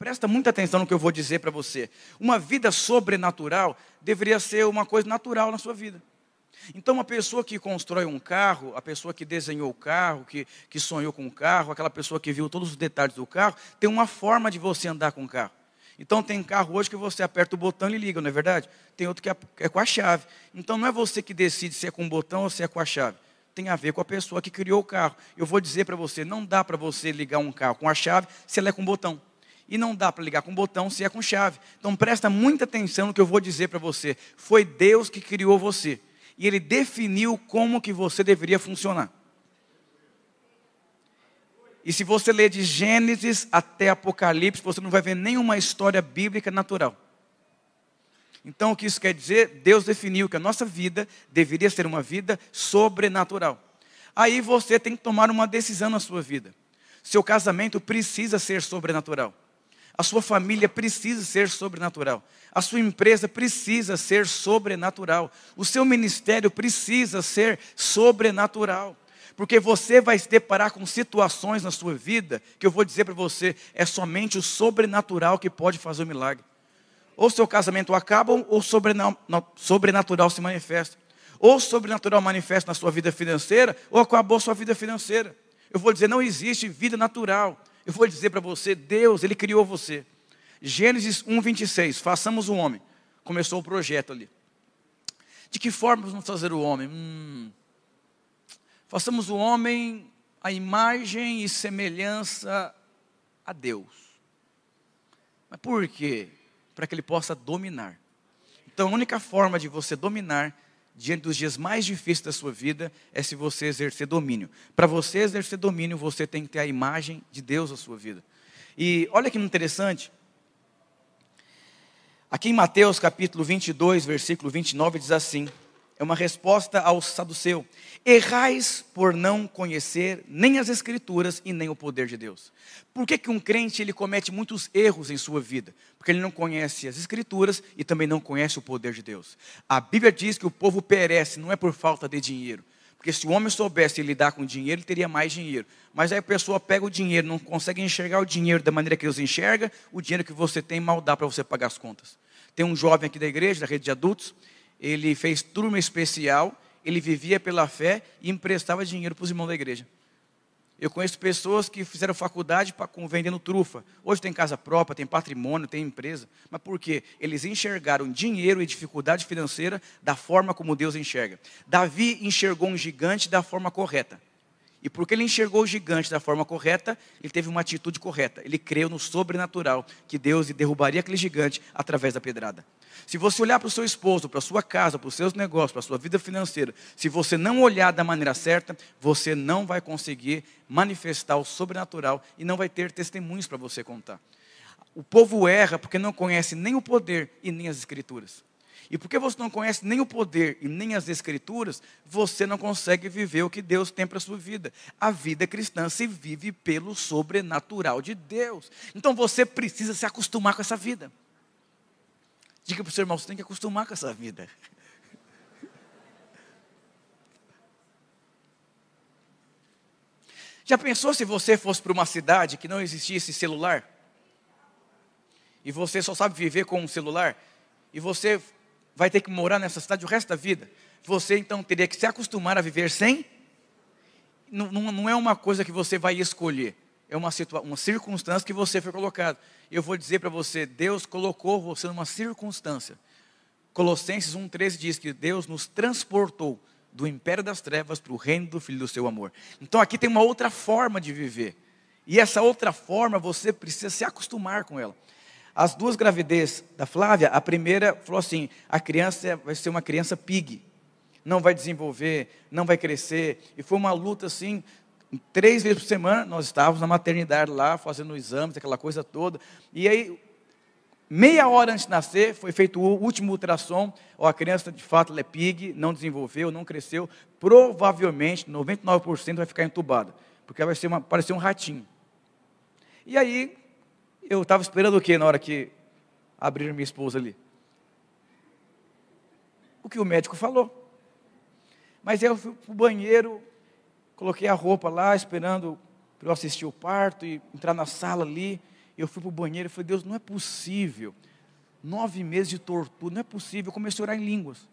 Presta muita atenção no que eu vou dizer para você. Uma vida sobrenatural deveria ser uma coisa natural na sua vida. Então, uma pessoa que constrói um carro, a pessoa que desenhou o carro, que, que sonhou com o carro, aquela pessoa que viu todos os detalhes do carro, tem uma forma de você andar com o carro. Então, tem carro hoje que você aperta o botão e liga, não é verdade? Tem outro que é, é com a chave. Então, não é você que decide se é com o botão ou se é com a chave. Tem a ver com a pessoa que criou o carro. Eu vou dizer para você: não dá para você ligar um carro com a chave se ela é com botão e não dá para ligar com botão se é com chave. Então presta muita atenção no que eu vou dizer para você. Foi Deus que criou você e ele definiu como que você deveria funcionar. E se você ler de Gênesis até Apocalipse, você não vai ver nenhuma história bíblica natural. Então, o que isso quer dizer? Deus definiu que a nossa vida deveria ser uma vida sobrenatural. Aí você tem que tomar uma decisão na sua vida. Seu casamento precisa ser sobrenatural. A sua família precisa ser sobrenatural. A sua empresa precisa ser sobrenatural. O seu ministério precisa ser sobrenatural. Porque você vai se deparar com situações na sua vida que eu vou dizer para você, é somente o sobrenatural que pode fazer o milagre. Ou seu casamento acaba, ou sobrenatural se manifesta. Ou sobrenatural manifesta na sua vida financeira, ou acabou a sua vida financeira. Eu vou dizer, não existe vida natural. Eu vou dizer para você, Deus, Ele criou você. Gênesis 1, 26, façamos o homem. Começou o projeto ali. De que forma vamos fazer o homem? Hum, façamos o homem a imagem e semelhança a Deus. Mas por quê? Para que ele possa dominar. Então, a única forma de você dominar diante dos dias mais difíceis da sua vida é se você exercer domínio. Para você exercer domínio, você tem que ter a imagem de Deus na sua vida. E olha que interessante. Aqui em Mateus capítulo 22, versículo 29, diz assim: é uma resposta ao saduceu. Errais por não conhecer nem as escrituras e nem o poder de Deus. Por que, que um crente ele comete muitos erros em sua vida? Porque ele não conhece as escrituras e também não conhece o poder de Deus. A Bíblia diz que o povo perece não é por falta de dinheiro. Porque se o homem soubesse lidar com dinheiro, ele teria mais dinheiro. Mas aí a pessoa pega o dinheiro, não consegue enxergar o dinheiro da maneira que Deus enxerga, o dinheiro que você tem mal dá para você pagar as contas. Tem um jovem aqui da igreja, da rede de adultos, ele fez turma especial, ele vivia pela fé e emprestava dinheiro para os irmãos da igreja. Eu conheço pessoas que fizeram faculdade para vendendo trufa. Hoje tem casa própria, tem patrimônio, tem empresa. Mas por quê? Eles enxergaram dinheiro e dificuldade financeira da forma como Deus enxerga. Davi enxergou um gigante da forma correta. E porque ele enxergou o gigante da forma correta, ele teve uma atitude correta. Ele creu no sobrenatural, que Deus derrubaria aquele gigante através da pedrada. Se você olhar para o seu esposo, para a sua casa, para os seus negócios, para a sua vida financeira, se você não olhar da maneira certa, você não vai conseguir manifestar o sobrenatural e não vai ter testemunhos para você contar. O povo erra porque não conhece nem o poder e nem as escrituras. E porque você não conhece nem o poder e nem as escrituras, você não consegue viver o que Deus tem para a sua vida. A vida cristã se vive pelo sobrenatural de Deus. Então você precisa se acostumar com essa vida. Diga para o seu irmão, você tem que acostumar com essa vida. Já pensou se você fosse para uma cidade que não existisse celular? E você só sabe viver com um celular? E você vai ter que morar nessa cidade o resto da vida? Você então teria que se acostumar a viver sem? Não, não, não é uma coisa que você vai escolher é uma, uma circunstância que você foi colocado. Eu vou dizer para você, Deus colocou você numa circunstância. Colossenses 1,13 diz que Deus nos transportou do império das trevas para o reino do Filho do seu amor. Então aqui tem uma outra forma de viver. E essa outra forma você precisa se acostumar com ela. As duas gravidez da Flávia, a primeira falou assim: a criança vai ser uma criança pig, não vai desenvolver, não vai crescer. E foi uma luta assim, Três vezes por semana nós estávamos na maternidade lá, fazendo exames, aquela coisa toda. E aí, meia hora antes de nascer, foi feito o último ultrassom. Ó, a criança, de fato, é PIG, não desenvolveu, não cresceu. Provavelmente, 99% vai ficar entubada, porque vai ser uma, parecer um ratinho. E aí, eu estava esperando o quê na hora que abriram minha esposa ali? O que o médico falou. Mas eu fui para o banheiro, Coloquei a roupa lá, esperando para eu assistir o parto e entrar na sala ali. Eu fui para o banheiro e falei, Deus, não é possível. Nove meses de tortura, não é possível. Eu comecei a orar em línguas.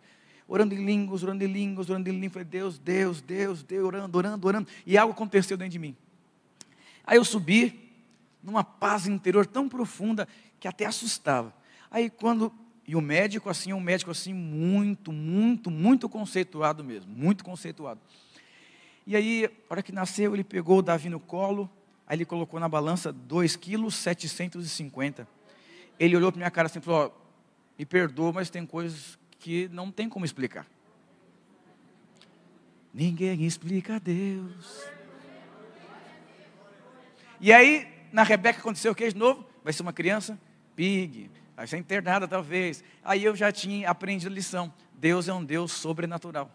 Orando em línguas, orando em línguas, orando em línguas. Falei, Deus, Deus, Deus, Deus, orando, orando, orando. E algo aconteceu dentro de mim. Aí eu subi, numa paz interior tão profunda, que até assustava. Aí quando e o médico, assim, um médico assim, muito, muito, muito conceituado mesmo, muito conceituado. E aí, a hora que nasceu, ele pegou o Davi no colo, aí ele colocou na balança 2 quilos 750. Ele olhou para minha cara assim e falou, oh, me perdoa, mas tem coisas que não tem como explicar. Ninguém explica Deus. E aí, na Rebeca aconteceu o que de novo? Vai ser uma criança? Pig vai ser internada talvez. Aí eu já tinha aprendido a lição. Deus é um Deus sobrenatural.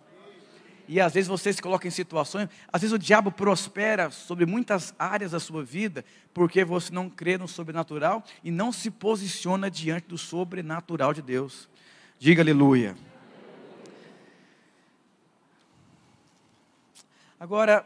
E às vezes você se coloca em situações, às vezes o diabo prospera sobre muitas áreas da sua vida, porque você não crê no sobrenatural e não se posiciona diante do sobrenatural de Deus. Diga aleluia. Agora,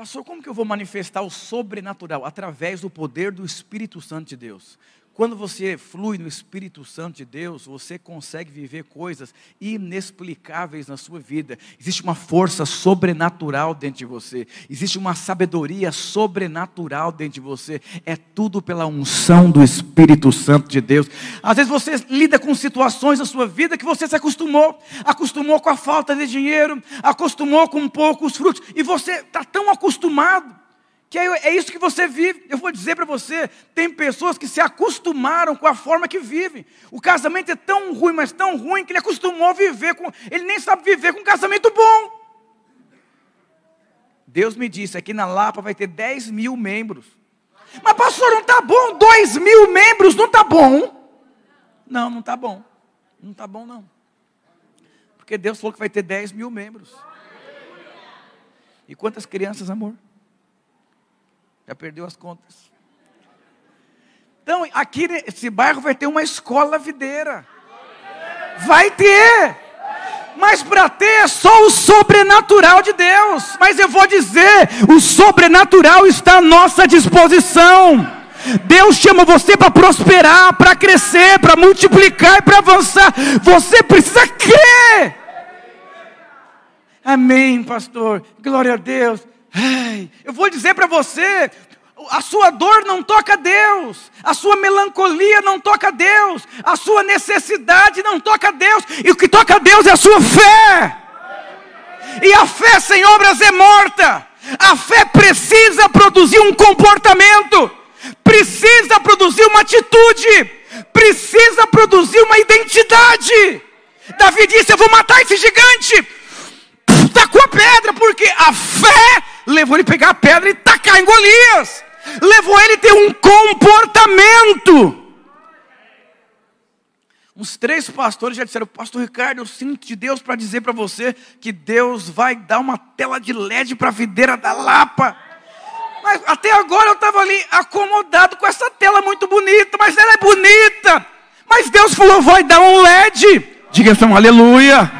pastor, como que eu vou manifestar o sobrenatural? Através do poder do Espírito Santo de Deus. Quando você flui no Espírito Santo de Deus, você consegue viver coisas inexplicáveis na sua vida. Existe uma força sobrenatural dentro de você, existe uma sabedoria sobrenatural dentro de você. É tudo pela unção do Espírito Santo de Deus. Às vezes você lida com situações na sua vida que você se acostumou, acostumou com a falta de dinheiro, acostumou com poucos frutos, e você está tão acostumado que é, é isso que você vive. Eu vou dizer para você: tem pessoas que se acostumaram com a forma que vivem. O casamento é tão ruim, mas tão ruim, que ele acostumou a viver com. Ele nem sabe viver com um casamento bom. Deus me disse: aqui na Lapa vai ter 10 mil membros. Mas, pastor, não está bom? 2 mil membros não está bom? Não, não está bom. Não está bom, não. Porque Deus falou que vai ter 10 mil membros. E quantas crianças, amor? Já perdeu as contas. Então, aqui nesse bairro vai ter uma escola videira. Vai ter. Mas para ter é só o sobrenatural de Deus. Mas eu vou dizer, o sobrenatural está à nossa disposição. Deus chama você para prosperar, para crescer, para multiplicar e para avançar. Você precisa crer. Amém, pastor. Glória a Deus. Eu vou dizer para você, a sua dor não toca Deus, a sua melancolia não toca Deus, a sua necessidade não toca Deus, e o que toca Deus é a sua fé. E a fé sem obras é morta. A fé precisa produzir um comportamento, precisa produzir uma atitude, precisa produzir uma identidade. Davi disse: Eu vou matar esse gigante. Tacou a pedra, porque a fé levou ele pegar a pedra e tacar em Golias. Levou ele ter um comportamento. Uns três pastores já disseram, Pastor Ricardo, eu sinto de Deus para dizer para você que Deus vai dar uma tela de LED para a videira da Lapa. Mas até agora eu estava ali acomodado com essa tela muito bonita, mas ela é bonita. Mas Deus falou, vai dar um LED. Diga assim, aleluia.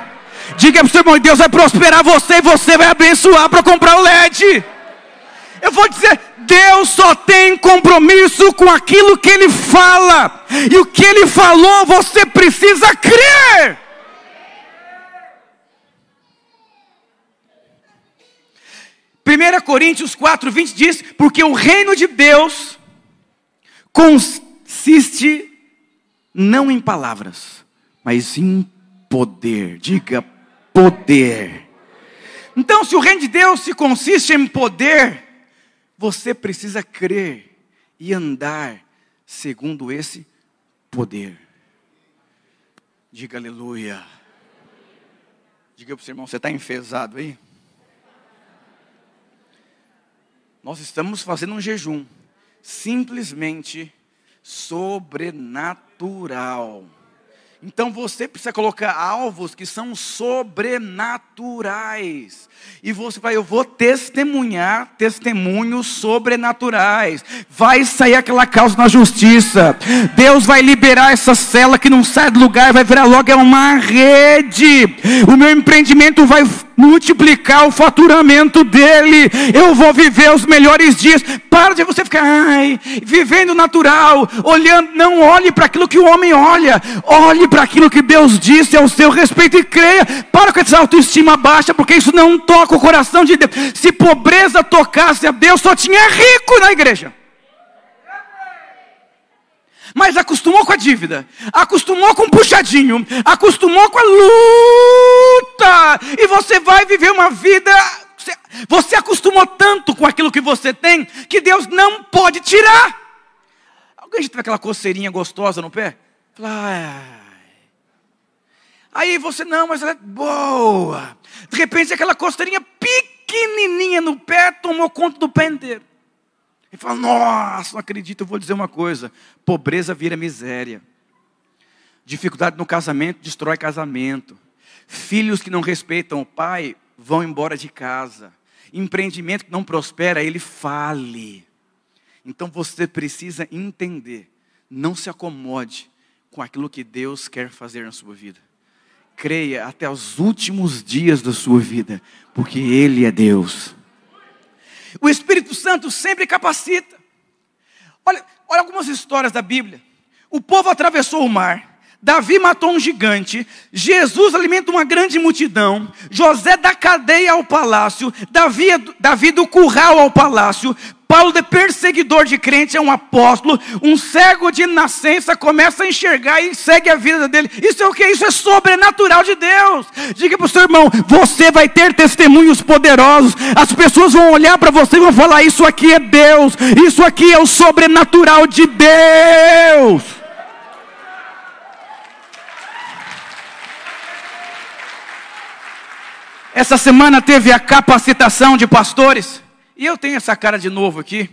Diga para o seu irmão, Deus vai prosperar você e você vai abençoar para comprar o LED. Eu vou dizer, Deus só tem compromisso com aquilo que Ele fala, e o que Ele falou você precisa crer. Primeira Coríntios 4, 20 diz: Porque o reino de Deus consiste não em palavras, mas em poder. Diga poder. Então, se o reino de Deus se consiste em poder, você precisa crer e andar segundo esse poder. Diga aleluia. Diga para o seu irmão, você está enfesado aí? Nós estamos fazendo um jejum simplesmente sobrenatural. Então você precisa colocar alvos que são sobrenaturais. E você vai, eu vou testemunhar testemunhos sobrenaturais. Vai sair aquela causa na justiça. Deus vai liberar essa cela que não sai do lugar, vai virar logo é uma rede. O meu empreendimento vai multiplicar o faturamento dele. Eu vou viver os melhores dias. Para de você ficar, ai, vivendo natural, olhando. Não olhe para aquilo que o homem olha. Olhe para aquilo que Deus disse ao seu respeito e creia. Para com essa autoestima baixa, porque isso não toca o coração de Deus. Se pobreza tocasse a Deus, só tinha rico na igreja mas acostumou com a dívida, acostumou com o puxadinho, acostumou com a luta, e você vai viver uma vida. Você acostumou tanto com aquilo que você tem, que Deus não pode tirar. Alguém já teve aquela coceirinha gostosa no pé? Aí você, não, mas ela é boa. De repente, aquela coceirinha pequenininha no pé tomou conta do pé inteiro. E fala: Nossa, não acredito, eu vou dizer uma coisa: pobreza vira miséria. Dificuldade no casamento destrói casamento. Filhos que não respeitam o pai vão embora de casa. Empreendimento que não prospera, ele fale. Então você precisa entender. Não se acomode com aquilo que Deus quer fazer na sua vida. Creia até os últimos dias da sua vida, porque Ele é Deus. O Espírito Santo sempre capacita. Olha, olha algumas histórias da Bíblia. O povo atravessou o mar. Davi matou um gigante, Jesus alimenta uma grande multidão, José da cadeia ao palácio, Davi, Davi do curral ao palácio, Paulo de perseguidor de crente é um apóstolo, um cego de nascença começa a enxergar e segue a vida dele. Isso é o que? Isso é sobrenatural de Deus. Diga para o seu irmão: você vai ter testemunhos poderosos. As pessoas vão olhar para você e vão falar: Isso aqui é Deus, isso aqui é o sobrenatural de Deus. Essa semana teve a capacitação de pastores. E eu tenho essa cara de novo aqui.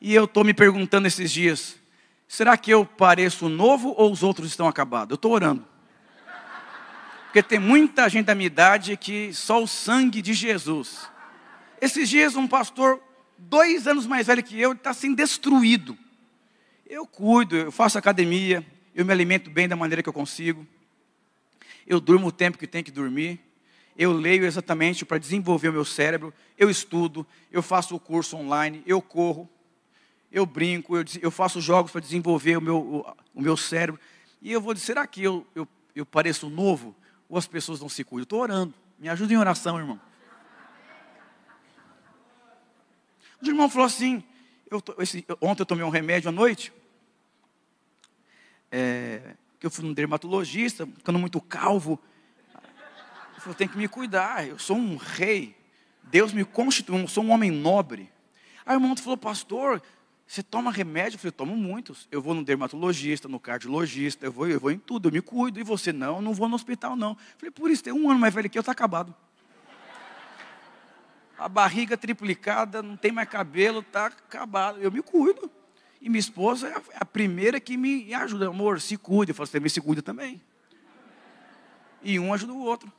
E eu estou me perguntando esses dias: será que eu pareço novo ou os outros estão acabados? Eu estou orando. Porque tem muita gente da minha idade que só o sangue de Jesus. Esses dias, um pastor, dois anos mais velho que eu, está assim destruído. Eu cuido, eu faço academia, eu me alimento bem da maneira que eu consigo. Eu durmo o tempo que tem que dormir eu leio exatamente para desenvolver o meu cérebro, eu estudo, eu faço o curso online, eu corro, eu brinco, eu, eu faço jogos para desenvolver o meu, o, o, meu cérebro. E eu vou dizer, será que eu, eu, eu pareço novo? Ou as pessoas não se cuidam? Estou orando. Me ajuda em oração, irmão. O irmão falou assim, eu, esse, ontem eu tomei um remédio à noite, é, que eu fui num dermatologista, ficando muito calvo, eu tem que me cuidar, eu sou um rei. Deus me constituiu, eu sou um homem nobre. Aí o irmão falou, pastor, você toma remédio? Eu falei, tomo muitos. Eu vou no dermatologista, no cardiologista, eu vou, eu vou em tudo, eu me cuido. E você, não, eu não vou no hospital, não. Eu falei, por isso, tem um ano mais velho que eu, está acabado. A barriga triplicada, não tem mais cabelo, está acabado. Eu me cuido. E minha esposa é a primeira que me ajuda. Amor, se cuida. Eu falo, você também se cuida também. E um ajuda o outro.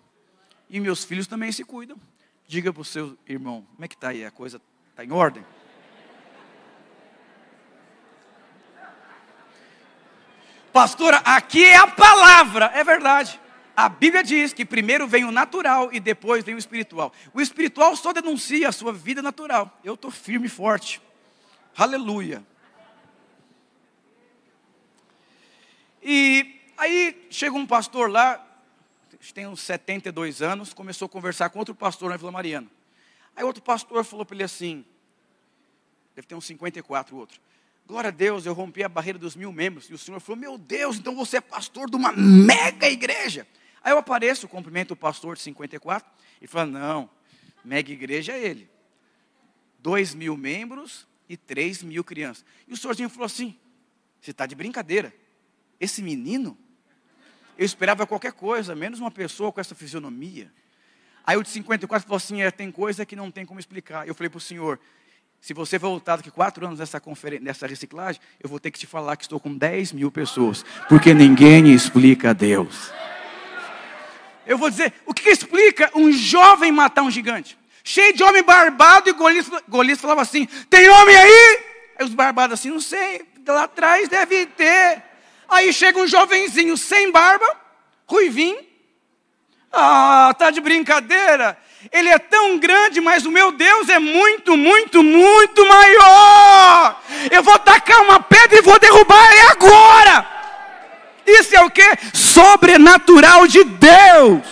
E meus filhos também se cuidam. Diga para o seu irmão, como é que está aí? A coisa está em ordem? Pastora, aqui é a palavra, é verdade. A Bíblia diz que primeiro vem o natural e depois vem o espiritual. O espiritual só denuncia a sua vida natural. Eu estou firme e forte. Aleluia. E aí chega um pastor lá, tem uns 72 anos, começou a conversar com outro pastor na Vila Mariana. Aí outro pastor falou para ele assim, deve ter uns 54 outro. Glória a Deus, eu rompi a barreira dos mil membros. E o Senhor falou, meu Deus, então você é pastor de uma mega igreja. Aí eu apareço, cumprimento o pastor de 54, e fala, não, mega igreja é ele. Dois mil membros e três mil crianças. E o senhorzinho falou assim, você está de brincadeira. Esse menino eu esperava qualquer coisa, menos uma pessoa com essa fisionomia. Aí o de 54 falou assim: é, tem coisa que não tem como explicar. Eu falei para o senhor: se você voltar daqui quatro anos nessa, nessa reciclagem, eu vou ter que te falar que estou com 10 mil pessoas, porque ninguém explica a Deus. Eu vou dizer: o que, que explica um jovem matar um gigante? Cheio de homem barbado, e Golias, Golias falava assim: tem homem aí? Aí os barbados assim: não sei, lá atrás deve ter. Aí chega um jovenzinho sem barba, ruivinho, Ah, tá de brincadeira. Ele é tão grande, mas o meu Deus é muito, muito, muito maior. Eu vou tacar uma pedra e vou derrubar ele agora. Isso é o que? Sobrenatural de Deus.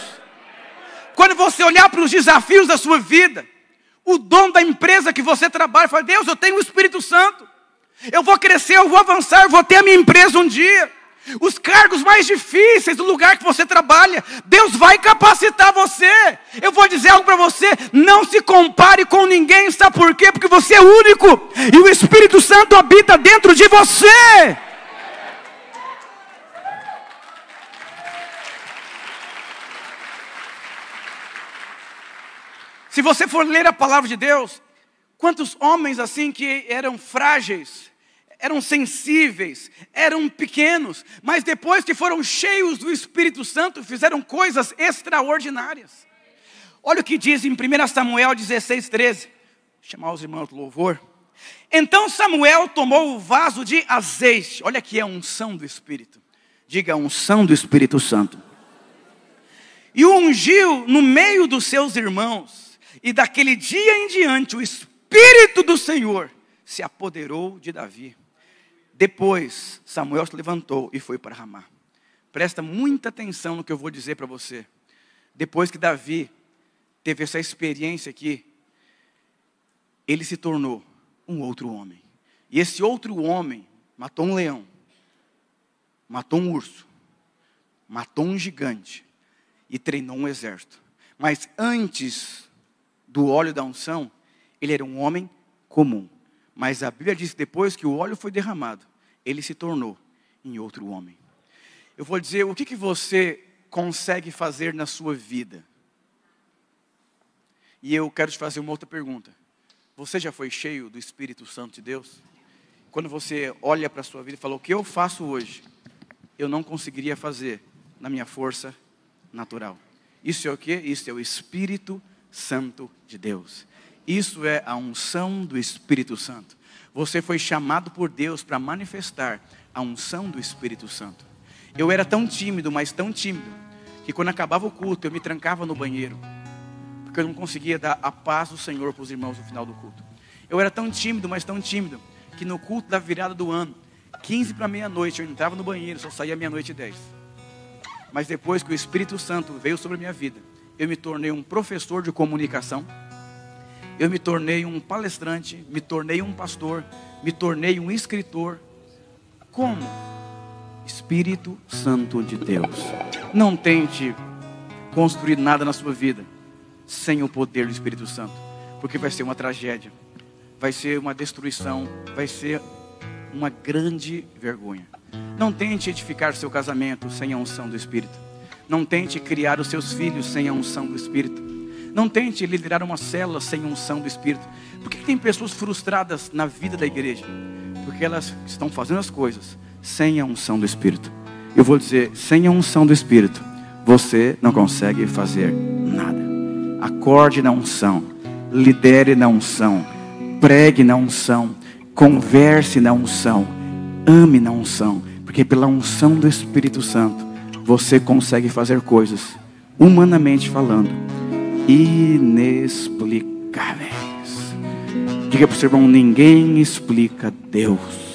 Quando você olhar para os desafios da sua vida, o dono da empresa que você trabalha fala: Deus, eu tenho o Espírito Santo. Eu vou crescer, eu vou avançar, eu vou ter a minha empresa um dia. Os cargos mais difíceis do lugar que você trabalha, Deus vai capacitar você. Eu vou dizer algo para você: não se compare com ninguém, sabe por quê? Porque você é único e o Espírito Santo habita dentro de você. Se você for ler a palavra de Deus, quantos homens assim que eram frágeis, eram sensíveis, eram pequenos, mas depois que foram cheios do Espírito Santo, fizeram coisas extraordinárias. Olha o que diz em 1 Samuel 16, 13. Vou chamar os irmãos do louvor. Então Samuel tomou o vaso de azeite. Olha aqui a unção do Espírito. Diga unção do Espírito Santo. E o ungiu no meio dos seus irmãos. E daquele dia em diante o Espírito do Senhor se apoderou de Davi. Depois, Samuel se levantou e foi para Ramá. Presta muita atenção no que eu vou dizer para você. Depois que Davi teve essa experiência aqui, ele se tornou um outro homem. E esse outro homem matou um leão, matou um urso, matou um gigante e treinou um exército. Mas antes do óleo da unção, ele era um homem comum. Mas a Bíblia diz que depois que o óleo foi derramado, ele se tornou em outro homem. Eu vou dizer o que, que você consegue fazer na sua vida. E eu quero te fazer uma outra pergunta. Você já foi cheio do Espírito Santo de Deus? Quando você olha para a sua vida e fala: O que eu faço hoje, eu não conseguiria fazer na minha força natural. Isso é o que? Isso é o Espírito Santo de Deus. Isso é a unção do Espírito Santo. Você foi chamado por Deus para manifestar a unção do Espírito Santo. Eu era tão tímido, mas tão tímido, que quando acabava o culto eu me trancava no banheiro, porque eu não conseguia dar a paz do Senhor para os irmãos no final do culto. Eu era tão tímido, mas tão tímido, que no culto da virada do ano, 15 para meia-noite, eu entrava no banheiro, só saía meia-noite e 10. Mas depois que o Espírito Santo veio sobre a minha vida, eu me tornei um professor de comunicação eu me tornei um palestrante, me tornei um pastor, me tornei um escritor. Como? Espírito Santo de Deus. Não tente construir nada na sua vida sem o poder do Espírito Santo, porque vai ser uma tragédia, vai ser uma destruição, vai ser uma grande vergonha. Não tente edificar seu casamento sem a unção do Espírito. Não tente criar os seus filhos sem a unção do Espírito. Não tente liderar uma célula sem unção do Espírito. Por que tem pessoas frustradas na vida da igreja? Porque elas estão fazendo as coisas sem a unção do Espírito. Eu vou dizer, sem a unção do Espírito, você não consegue fazer nada. Acorde na unção, lidere na unção, pregue na unção, converse na unção, ame na unção, porque pela unção do Espírito Santo você consegue fazer coisas, humanamente falando, inexplicáveis. Diga para o seu irmão: ninguém explica Deus.